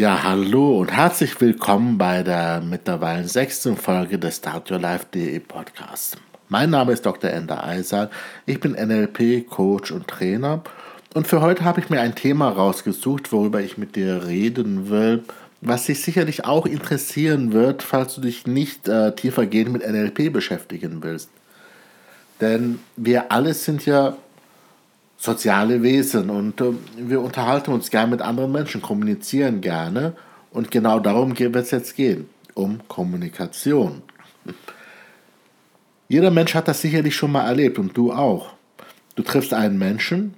Ja, hallo und herzlich willkommen bei der mittlerweile sechsten Folge des Start Your Life.de Podcasts. Mein Name ist Dr. Ender Eisal, ich bin NLP, Coach und Trainer und für heute habe ich mir ein Thema rausgesucht, worüber ich mit dir reden will, was dich sicherlich auch interessieren wird, falls du dich nicht äh, tiefergehend mit NLP beschäftigen willst. Denn wir alle sind ja soziale Wesen und äh, wir unterhalten uns gerne mit anderen Menschen, kommunizieren gerne und genau darum wird es jetzt gehen, um Kommunikation. Jeder Mensch hat das sicherlich schon mal erlebt und du auch. Du triffst einen Menschen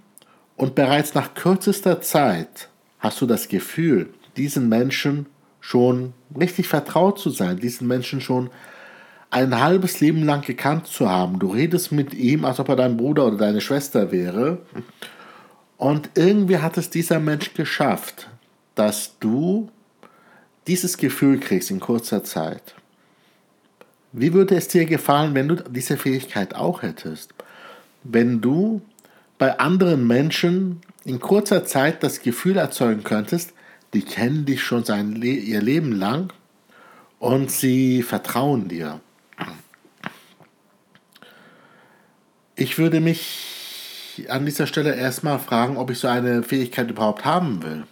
und bereits nach kürzester Zeit hast du das Gefühl, diesen Menschen schon richtig vertraut zu sein, diesen Menschen schon ein halbes Leben lang gekannt zu haben. Du redest mit ihm, als ob er dein Bruder oder deine Schwester wäre. Und irgendwie hat es dieser Mensch geschafft, dass du dieses Gefühl kriegst in kurzer Zeit. Wie würde es dir gefallen, wenn du diese Fähigkeit auch hättest? Wenn du bei anderen Menschen in kurzer Zeit das Gefühl erzeugen könntest, die kennen dich schon sein ihr Leben lang und sie vertrauen dir. Ich würde mich an dieser Stelle erstmal fragen, ob ich so eine Fähigkeit überhaupt haben will.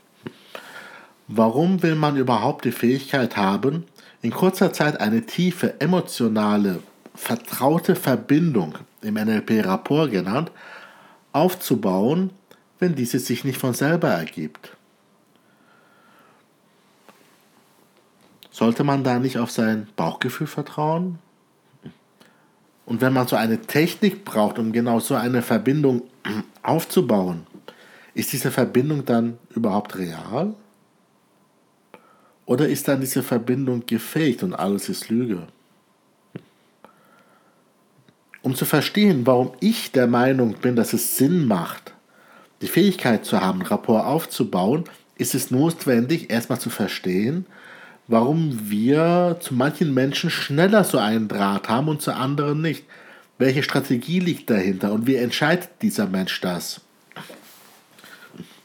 Warum will man überhaupt die Fähigkeit haben, in kurzer Zeit eine tiefe, emotionale, vertraute Verbindung, im NLP Rapport genannt, aufzubauen, wenn diese sich nicht von selber ergibt? Sollte man da nicht auf sein Bauchgefühl vertrauen? Und wenn man so eine Technik braucht, um genau so eine Verbindung aufzubauen, ist diese Verbindung dann überhaupt real? Oder ist dann diese Verbindung gefaked und alles ist Lüge? Um zu verstehen, warum ich der Meinung bin, dass es Sinn macht, die Fähigkeit zu haben, Rapport aufzubauen, ist es notwendig, erstmal zu verstehen, warum wir zu manchen Menschen schneller so einen Draht haben und zu anderen nicht. Welche Strategie liegt dahinter und wie entscheidet dieser Mensch das?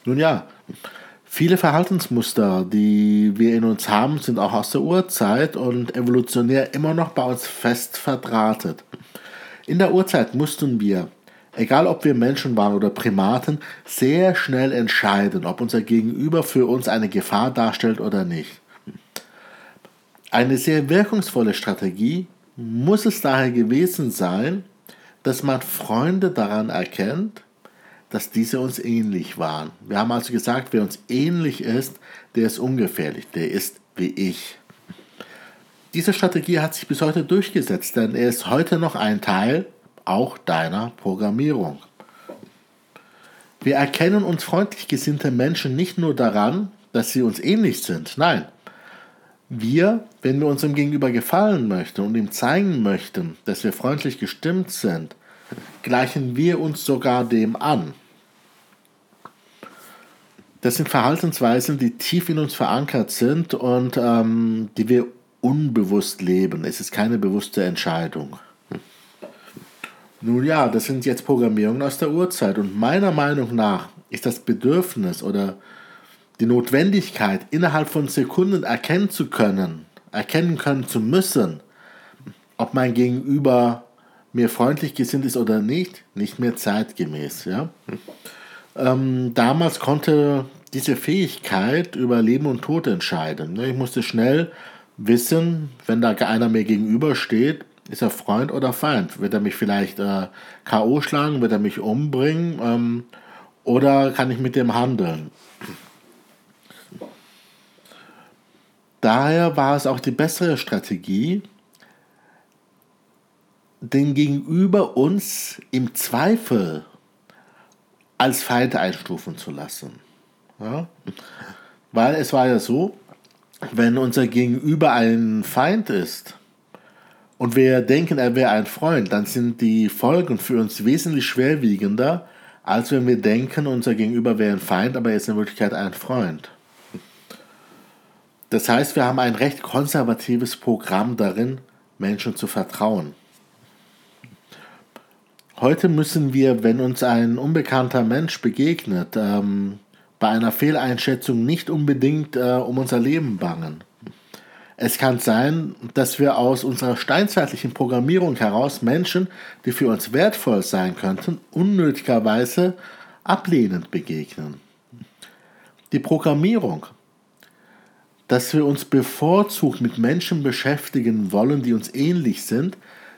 Nun ja, viele Verhaltensmuster, die wir in uns haben, sind auch aus der Urzeit und evolutionär immer noch bei uns fest verdrahtet. In der Urzeit mussten wir, egal ob wir Menschen waren oder Primaten, sehr schnell entscheiden, ob unser Gegenüber für uns eine Gefahr darstellt oder nicht. Eine sehr wirkungsvolle Strategie muss es daher gewesen sein, dass man Freunde daran erkennt, dass diese uns ähnlich waren. Wir haben also gesagt, wer uns ähnlich ist, der ist ungefährlich, der ist wie ich. Diese Strategie hat sich bis heute durchgesetzt, denn er ist heute noch ein Teil auch deiner Programmierung. Wir erkennen uns freundlich gesinnte Menschen nicht nur daran, dass sie uns ähnlich sind, nein, wir, wenn wir unserem Gegenüber gefallen möchten und ihm zeigen möchten, dass wir freundlich gestimmt sind, gleichen wir uns sogar dem an. Das sind Verhaltensweisen, die tief in uns verankert sind und ähm, die wir unbewusst leben. Es ist keine bewusste Entscheidung. Nun ja, das sind jetzt Programmierungen aus der Urzeit und meiner Meinung nach ist das Bedürfnis oder die Notwendigkeit, innerhalb von Sekunden erkennen zu können, erkennen können zu müssen, ob mein Gegenüber mir freundlich gesinnt ist oder nicht, nicht mehr zeitgemäß. Ja? Ähm, damals konnte diese Fähigkeit über Leben und Tod entscheiden. Ne? Ich musste schnell wissen, wenn da einer mir gegenübersteht, ist er Freund oder Feind? Wird er mich vielleicht äh, K.O. schlagen? Wird er mich umbringen? Ähm, oder kann ich mit dem handeln? Daher war es auch die bessere Strategie, den Gegenüber uns im Zweifel als Feind einstufen zu lassen. Ja? Weil es war ja so, wenn unser Gegenüber ein Feind ist und wir denken, er wäre ein Freund, dann sind die Folgen für uns wesentlich schwerwiegender, als wenn wir denken, unser Gegenüber wäre ein Feind, aber er ist in Wirklichkeit ein Freund. Das heißt, wir haben ein recht konservatives Programm darin, Menschen zu vertrauen. Heute müssen wir, wenn uns ein unbekannter Mensch begegnet, ähm, bei einer Fehleinschätzung nicht unbedingt äh, um unser Leben bangen. Es kann sein, dass wir aus unserer steinzeitlichen Programmierung heraus Menschen, die für uns wertvoll sein könnten, unnötigerweise ablehnend begegnen. Die Programmierung, dass wir uns bevorzugt mit Menschen beschäftigen wollen, die uns ähnlich sind,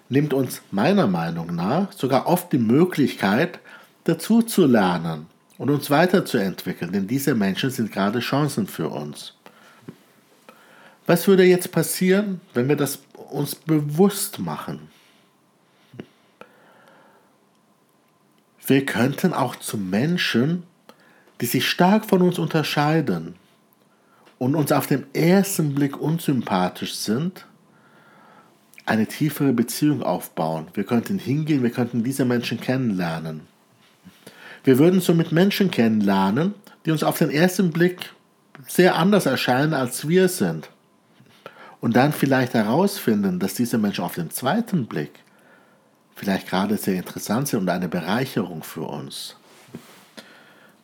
nimmt uns meiner Meinung nach sogar oft die Möglichkeit, dazu zu lernen und uns weiterzuentwickeln, denn diese Menschen sind gerade Chancen für uns. Was würde jetzt passieren, wenn wir das uns bewusst machen? Wir könnten auch zu Menschen, die sich stark von uns unterscheiden und uns auf den ersten Blick unsympathisch sind, eine tiefere Beziehung aufbauen. Wir könnten hingehen, wir könnten diese Menschen kennenlernen. Wir würden somit Menschen kennenlernen, die uns auf den ersten Blick sehr anders erscheinen, als wir sind. Und dann vielleicht herausfinden, dass diese Menschen auf den zweiten Blick vielleicht gerade sehr interessant sind und eine Bereicherung für uns.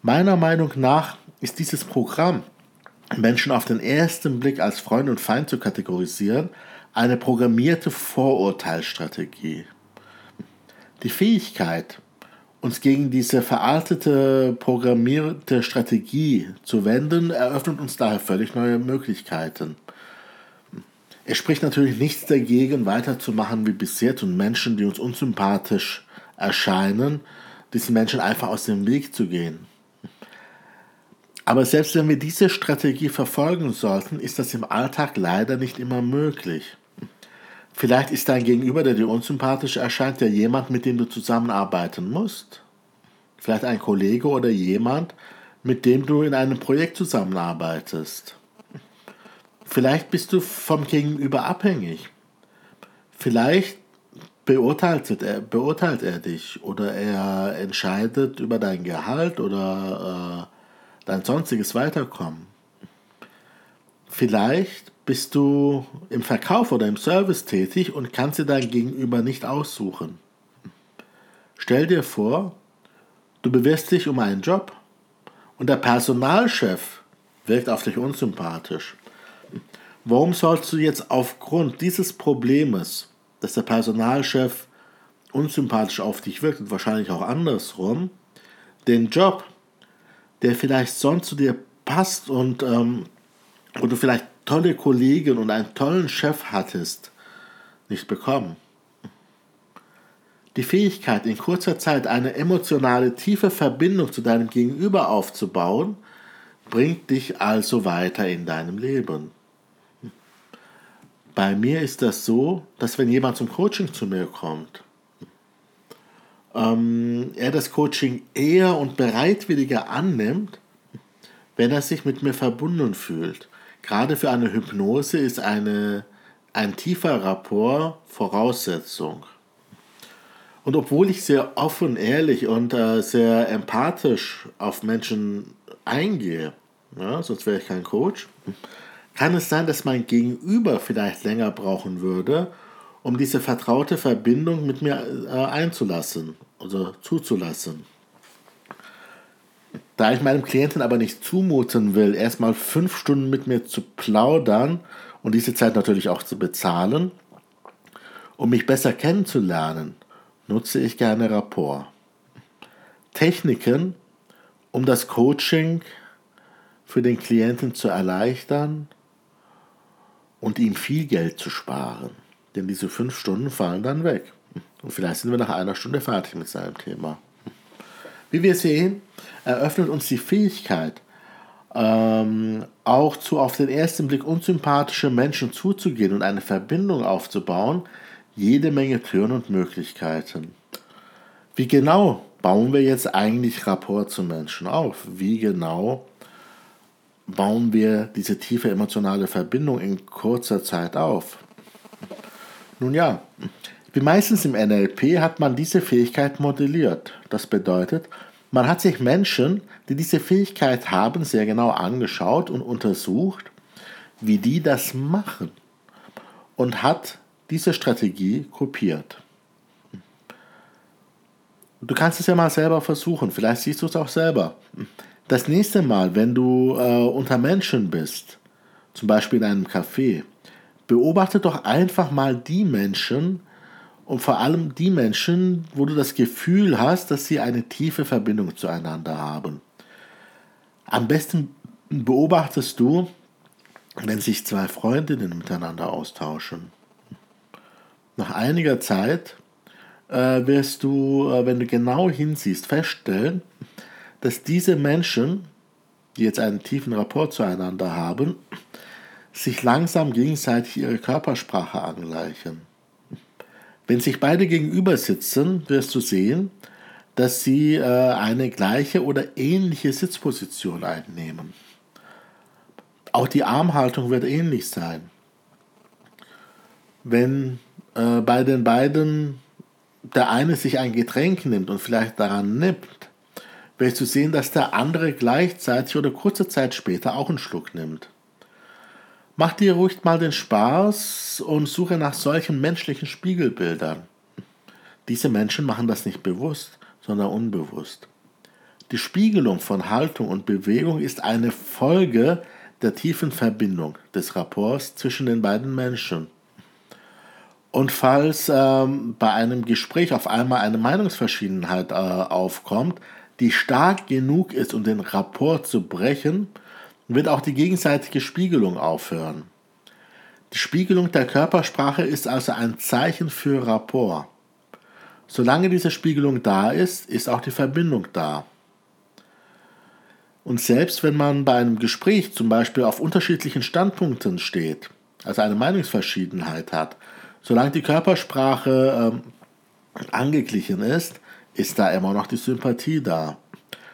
Meiner Meinung nach ist dieses Programm, Menschen auf den ersten Blick als Freund und Feind zu kategorisieren, eine programmierte Vorurteilsstrategie. Die Fähigkeit, uns gegen diese veraltete, programmierte Strategie zu wenden, eröffnet uns daher völlig neue Möglichkeiten. Es spricht natürlich nichts dagegen, weiterzumachen wie bisher und Menschen, die uns unsympathisch erscheinen, diesen Menschen einfach aus dem Weg zu gehen. Aber selbst wenn wir diese Strategie verfolgen sollten, ist das im Alltag leider nicht immer möglich. Vielleicht ist dein Gegenüber, der dir unsympathisch erscheint, ja jemand, mit dem du zusammenarbeiten musst. Vielleicht ein Kollege oder jemand, mit dem du in einem Projekt zusammenarbeitest. Vielleicht bist du vom Gegenüber abhängig. Vielleicht beurteilt er, beurteilt er dich oder er entscheidet über dein Gehalt oder äh, dein sonstiges Weiterkommen. Vielleicht bist du im Verkauf oder im Service tätig und kannst dir dein Gegenüber nicht aussuchen. Stell dir vor, du bewirbst dich um einen Job und der Personalchef wirkt auf dich unsympathisch. Warum sollst du jetzt aufgrund dieses Problems, dass der Personalchef unsympathisch auf dich wirkt und wahrscheinlich auch andersrum, den Job, der vielleicht sonst zu dir passt und ähm, wo du vielleicht tolle Kollegen und einen tollen Chef hattest, nicht bekommen. Die Fähigkeit, in kurzer Zeit eine emotionale, tiefe Verbindung zu deinem Gegenüber aufzubauen, bringt dich also weiter in deinem Leben. Bei mir ist das so, dass wenn jemand zum Coaching zu mir kommt, ähm, er das Coaching eher und bereitwilliger annimmt, wenn er sich mit mir verbunden fühlt. Gerade für eine Hypnose ist eine, ein tiefer Rapport Voraussetzung. Und obwohl ich sehr offen, ehrlich und äh, sehr empathisch auf Menschen eingehe, ja, sonst wäre ich kein Coach, kann es sein, dass mein Gegenüber vielleicht länger brauchen würde, um diese vertraute Verbindung mit mir äh, einzulassen, also zuzulassen. Da ich meinem Klienten aber nicht zumuten will, erstmal fünf Stunden mit mir zu plaudern und diese Zeit natürlich auch zu bezahlen, um mich besser kennenzulernen, nutze ich gerne Rapport. Techniken, um das Coaching für den Klienten zu erleichtern und ihm viel Geld zu sparen. Denn diese fünf Stunden fallen dann weg. Und vielleicht sind wir nach einer Stunde fertig mit seinem Thema. Wie wir sehen, eröffnet uns die Fähigkeit, ähm, auch zu auf den ersten Blick unsympathische Menschen zuzugehen und eine Verbindung aufzubauen, jede Menge Türen und Möglichkeiten. Wie genau bauen wir jetzt eigentlich Rapport zu Menschen auf? Wie genau bauen wir diese tiefe emotionale Verbindung in kurzer Zeit auf? Nun ja, wie meistens im NLP hat man diese Fähigkeit modelliert. Das bedeutet, man hat sich Menschen, die diese Fähigkeit haben, sehr genau angeschaut und untersucht, wie die das machen und hat diese Strategie kopiert. Du kannst es ja mal selber versuchen, vielleicht siehst du es auch selber. Das nächste Mal, wenn du äh, unter Menschen bist, zum Beispiel in einem Café, beobachte doch einfach mal die Menschen und vor allem die Menschen, wo du das Gefühl hast, dass sie eine tiefe Verbindung zueinander haben. Am besten beobachtest du, wenn sich zwei Freundinnen miteinander austauschen. Nach einiger Zeit äh, wirst du, äh, wenn du genau hinsiehst, feststellen, dass diese Menschen, die jetzt einen tiefen Rapport zueinander haben, sich langsam gegenseitig ihre Körpersprache angleichen. Wenn sich beide gegenüber sitzen, wirst du sehen, dass sie äh, eine gleiche oder ähnliche Sitzposition einnehmen. Auch die Armhaltung wird ähnlich sein. Wenn äh, bei den beiden der eine sich ein Getränk nimmt und vielleicht daran nippt, wirst du sehen, dass der andere gleichzeitig oder kurze Zeit später auch einen Schluck nimmt. Mach dir ruhig mal den Spaß und suche nach solchen menschlichen Spiegelbildern. Diese Menschen machen das nicht bewusst, sondern unbewusst. Die Spiegelung von Haltung und Bewegung ist eine Folge der tiefen Verbindung des Rapports zwischen den beiden Menschen. Und falls ähm, bei einem Gespräch auf einmal eine Meinungsverschiedenheit äh, aufkommt, die stark genug ist, um den Rapport zu brechen, wird auch die gegenseitige Spiegelung aufhören. Die Spiegelung der Körpersprache ist also ein Zeichen für Rapport. Solange diese Spiegelung da ist, ist auch die Verbindung da. Und selbst wenn man bei einem Gespräch zum Beispiel auf unterschiedlichen Standpunkten steht, also eine Meinungsverschiedenheit hat, solange die Körpersprache ähm, angeglichen ist, ist da immer noch die Sympathie da.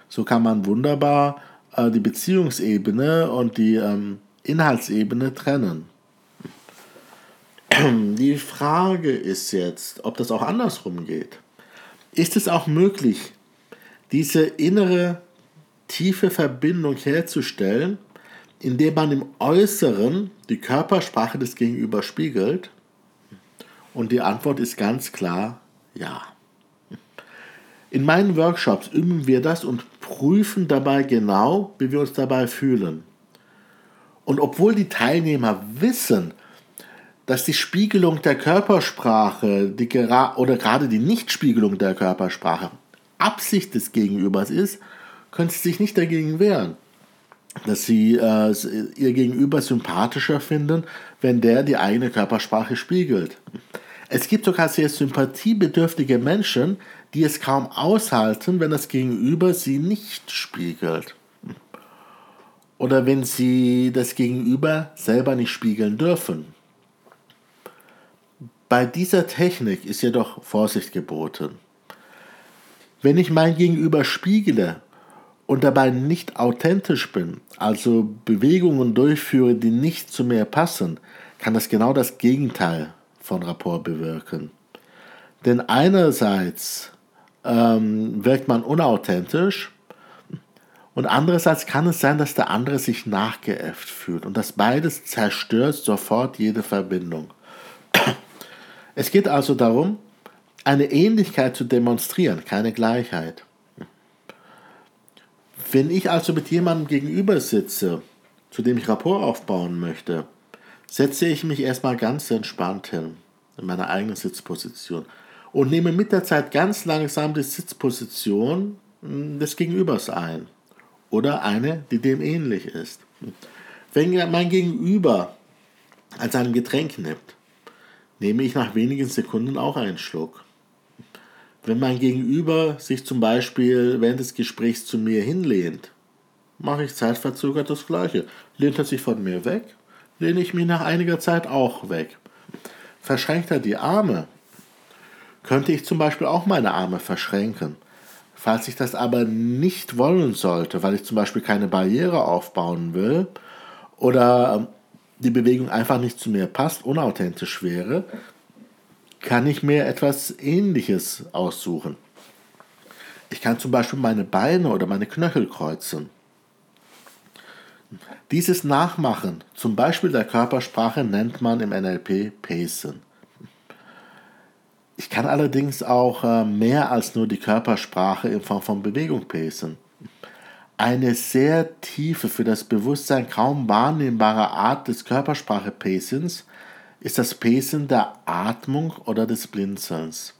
So kann man wunderbar äh, die Beziehungsebene und die ähm, Inhaltsebene trennen. Die Frage ist jetzt, ob das auch andersrum geht. Ist es auch möglich, diese innere tiefe Verbindung herzustellen, indem man im Äußeren die Körpersprache des Gegenübers spiegelt? Und die Antwort ist ganz klar ja. In meinen Workshops üben wir das und prüfen dabei genau, wie wir uns dabei fühlen. Und obwohl die Teilnehmer wissen, dass die Spiegelung der Körpersprache die oder gerade die Nichtspiegelung der Körpersprache Absicht des Gegenübers ist, können sie sich nicht dagegen wehren, dass sie äh, ihr Gegenüber sympathischer finden, wenn der die eigene Körpersprache spiegelt. Es gibt sogar sehr sympathiebedürftige Menschen, die es kaum aushalten, wenn das Gegenüber sie nicht spiegelt. Oder wenn sie das Gegenüber selber nicht spiegeln dürfen. Bei dieser Technik ist jedoch Vorsicht geboten. Wenn ich mein Gegenüber spiegele und dabei nicht authentisch bin, also Bewegungen durchführe, die nicht zu mir passen, kann das genau das Gegenteil von Rapport bewirken. Denn einerseits ähm, wirkt man unauthentisch und andererseits kann es sein, dass der andere sich nachgeäfft fühlt und das beides zerstört sofort jede Verbindung. Es geht also darum, eine Ähnlichkeit zu demonstrieren, keine Gleichheit. Wenn ich also mit jemandem gegenüber sitze, zu dem ich Rapport aufbauen möchte, setze ich mich erstmal ganz entspannt hin, in meiner eigenen Sitzposition und nehme mit der Zeit ganz langsam die Sitzposition hm, des Gegenübers ein oder eine, die dem ähnlich ist. Wenn mein Gegenüber an seinem Getränk nimmt, nehme ich nach wenigen Sekunden auch einen Schluck. Wenn mein Gegenüber sich zum Beispiel während des Gesprächs zu mir hinlehnt, mache ich zeitverzögert das Gleiche. Lehnt er sich von mir weg, lehne ich mich nach einiger Zeit auch weg. Verschränkt er die Arme, könnte ich zum Beispiel auch meine Arme verschränken. Falls ich das aber nicht wollen sollte, weil ich zum Beispiel keine Barriere aufbauen will oder ähm, die Bewegung einfach nicht zu mir passt, unauthentisch wäre, kann ich mir etwas Ähnliches aussuchen. Ich kann zum Beispiel meine Beine oder meine Knöchel kreuzen. Dieses Nachmachen, zum Beispiel der Körpersprache, nennt man im NLP Pacen. Ich kann allerdings auch äh, mehr als nur die Körpersprache in Form von Bewegung pacen. Eine sehr tiefe, für das Bewusstsein kaum wahrnehmbare Art des Körpersprache-Pacings ist das Pacing der Atmung oder des Blinzelns.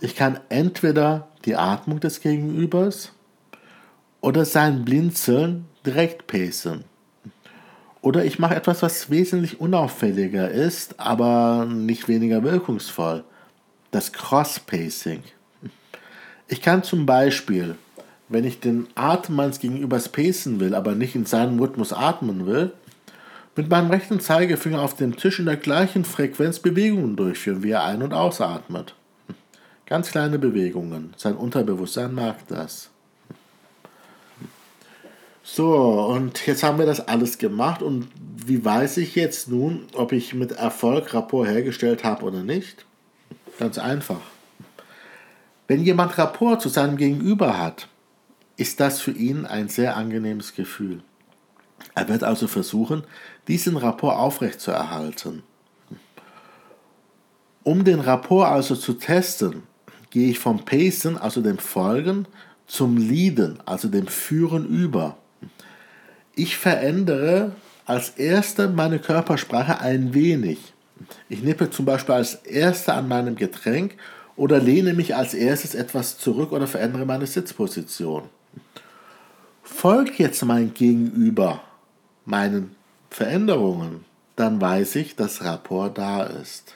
Ich kann entweder die Atmung des Gegenübers oder sein Blinzeln direkt pacen. Oder ich mache etwas, was wesentlich unauffälliger ist, aber nicht weniger wirkungsvoll. Das Cross-Pacing. Ich kann zum Beispiel, wenn ich den Atem meines Gegenübers pacen will, aber nicht in seinem Rhythmus atmen will, mit meinem rechten Zeigefinger auf dem Tisch in der gleichen Frequenz Bewegungen durchführen, wie er ein- und ausatmet. Ganz kleine Bewegungen. Sein Unterbewusstsein mag das. So, und jetzt haben wir das alles gemacht. Und wie weiß ich jetzt nun, ob ich mit Erfolg Rapport hergestellt habe oder nicht? Ganz einfach. Wenn jemand Rapport zu seinem Gegenüber hat, ist das für ihn ein sehr angenehmes Gefühl. Er wird also versuchen, diesen Rapport aufrechtzuerhalten. Um den Rapport also zu testen, gehe ich vom Pacen, also dem Folgen, zum Leaden, also dem Führen über. Ich verändere als erster meine Körpersprache ein wenig. Ich nippe zum Beispiel als erster an meinem Getränk oder lehne mich als erstes etwas zurück oder verändere meine Sitzposition. Folgt jetzt mein Gegenüber meinen Veränderungen, dann weiß ich, dass Rapport da ist.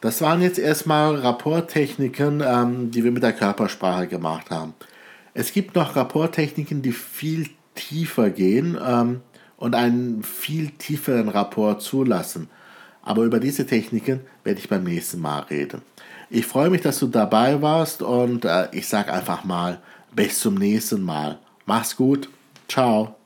Das waren jetzt erstmal Rapporttechniken, ähm, die wir mit der Körpersprache gemacht haben. Es gibt noch Rapporttechniken, die viel tiefer gehen ähm, und einen viel tieferen Rapport zulassen. Aber über diese Techniken werde ich beim nächsten Mal reden. Ich freue mich, dass du dabei warst und äh, ich sage einfach mal bis zum nächsten Mal. Mach's gut. Ciao.